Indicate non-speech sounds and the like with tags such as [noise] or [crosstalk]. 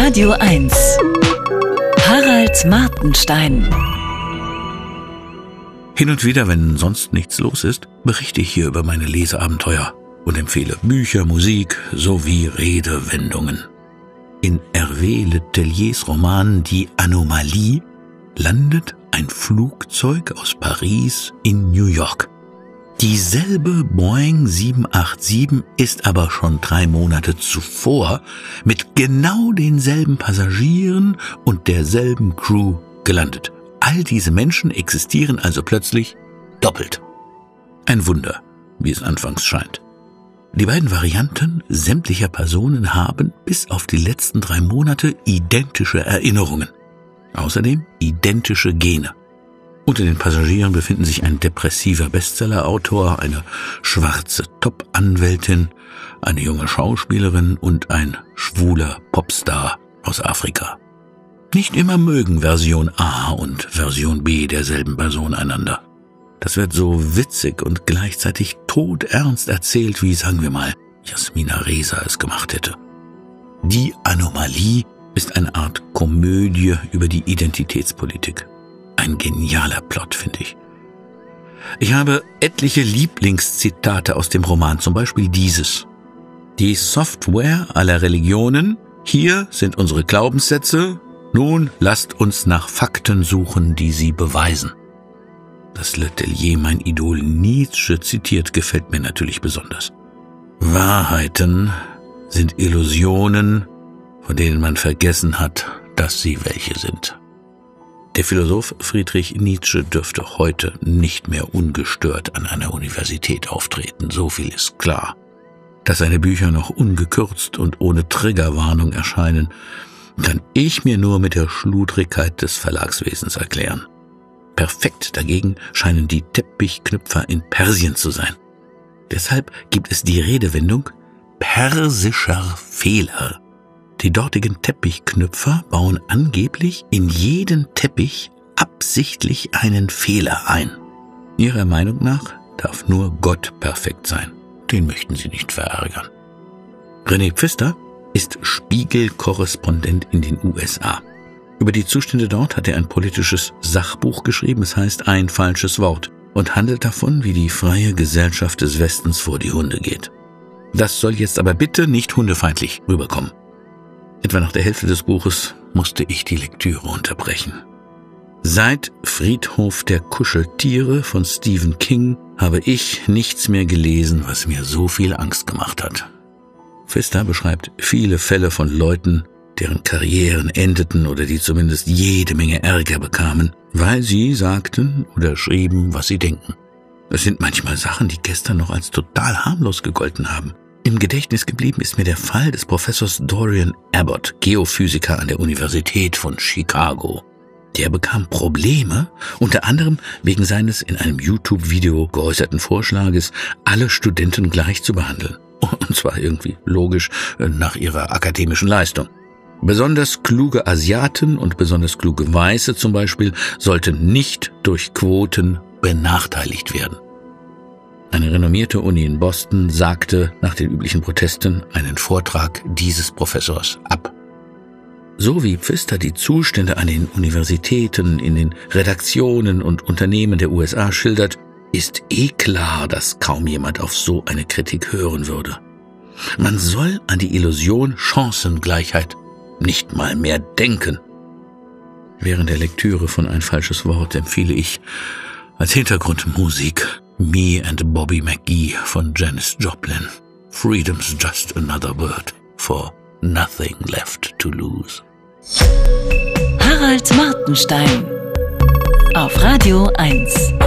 Radio 1. Harald Martenstein. Hin und wieder, wenn sonst nichts los ist, berichte ich hier über meine Leseabenteuer und empfehle Bücher, Musik sowie Redewendungen. In Hervé Leteliers Roman Die Anomalie landet ein Flugzeug aus Paris in New York. Dieselbe Boeing 787 ist aber schon drei Monate zuvor mit genau denselben Passagieren und derselben Crew gelandet. All diese Menschen existieren also plötzlich doppelt. Ein Wunder, wie es anfangs scheint. Die beiden Varianten sämtlicher Personen haben bis auf die letzten drei Monate identische Erinnerungen. Außerdem identische Gene. Unter den Passagieren befinden sich ein depressiver Bestsellerautor, eine schwarze Top-Anwältin, eine junge Schauspielerin und ein schwuler Popstar aus Afrika. Nicht immer mögen Version A und Version B derselben Person einander. Das wird so witzig und gleichzeitig todernst erzählt, wie, sagen wir mal, Jasmina Reza es gemacht hätte. Die Anomalie ist eine Art Komödie über die Identitätspolitik. Ein genialer Plot, finde ich. Ich habe etliche Lieblingszitate aus dem Roman, zum Beispiel dieses. Die Software aller Religionen, hier sind unsere Glaubenssätze, nun lasst uns nach Fakten suchen, die sie beweisen. Dass Letelier mein Idol Nietzsche zitiert, gefällt mir natürlich besonders. Wahrheiten sind Illusionen, von denen man vergessen hat, dass sie welche sind. Der Philosoph Friedrich Nietzsche dürfte heute nicht mehr ungestört an einer Universität auftreten, so viel ist klar. Dass seine Bücher noch ungekürzt und ohne Triggerwarnung erscheinen, kann ich mir nur mit der Schludrigkeit des Verlagswesens erklären. Perfekt dagegen scheinen die Teppichknüpfer in Persien zu sein. Deshalb gibt es die Redewendung persischer Fehler. Die dortigen Teppichknüpfer bauen angeblich in jeden Teppich absichtlich einen Fehler ein. Ihrer Meinung nach darf nur Gott perfekt sein. Den möchten sie nicht verärgern. René Pfister ist Spiegel-Korrespondent in den USA. Über die Zustände dort hat er ein politisches Sachbuch geschrieben, es heißt ein falsches Wort, und handelt davon, wie die freie Gesellschaft des Westens vor die Hunde geht. Das soll jetzt aber bitte nicht hundefeindlich rüberkommen. Etwa nach der Hälfte des Buches musste ich die Lektüre unterbrechen. Seit Friedhof der Kuscheltiere von Stephen King habe ich nichts mehr gelesen, was mir so viel Angst gemacht hat. Pfister beschreibt viele Fälle von Leuten, deren Karrieren endeten oder die zumindest jede Menge Ärger bekamen, weil sie sagten oder schrieben, was sie denken. Es sind manchmal Sachen, die gestern noch als total harmlos gegolten haben. Im Gedächtnis geblieben ist mir der Fall des Professors Dorian Abbott, Geophysiker an der Universität von Chicago. Der bekam Probleme, unter anderem wegen seines in einem YouTube-Video geäußerten Vorschlages, alle Studenten gleich zu behandeln. [laughs] Und zwar irgendwie logisch äh, nach ihrer akademischen Leistung. Besonders kluge Asiaten und besonders kluge Weiße zum Beispiel sollten nicht durch Quoten benachteiligt werden. Eine renommierte Uni in Boston sagte nach den üblichen Protesten einen Vortrag dieses Professors ab. So wie Pfister die Zustände an den Universitäten, in den Redaktionen und Unternehmen der USA schildert, ist eh klar, dass kaum jemand auf so eine Kritik hören würde. Man soll an die Illusion Chancengleichheit nicht mal mehr denken. Während der Lektüre von Ein falsches Wort empfehle ich als Hintergrundmusik Me and Bobby McGee von Janis Joplin. Freedom's just another word for nothing left to lose. Harald Martenstein auf Radio 1.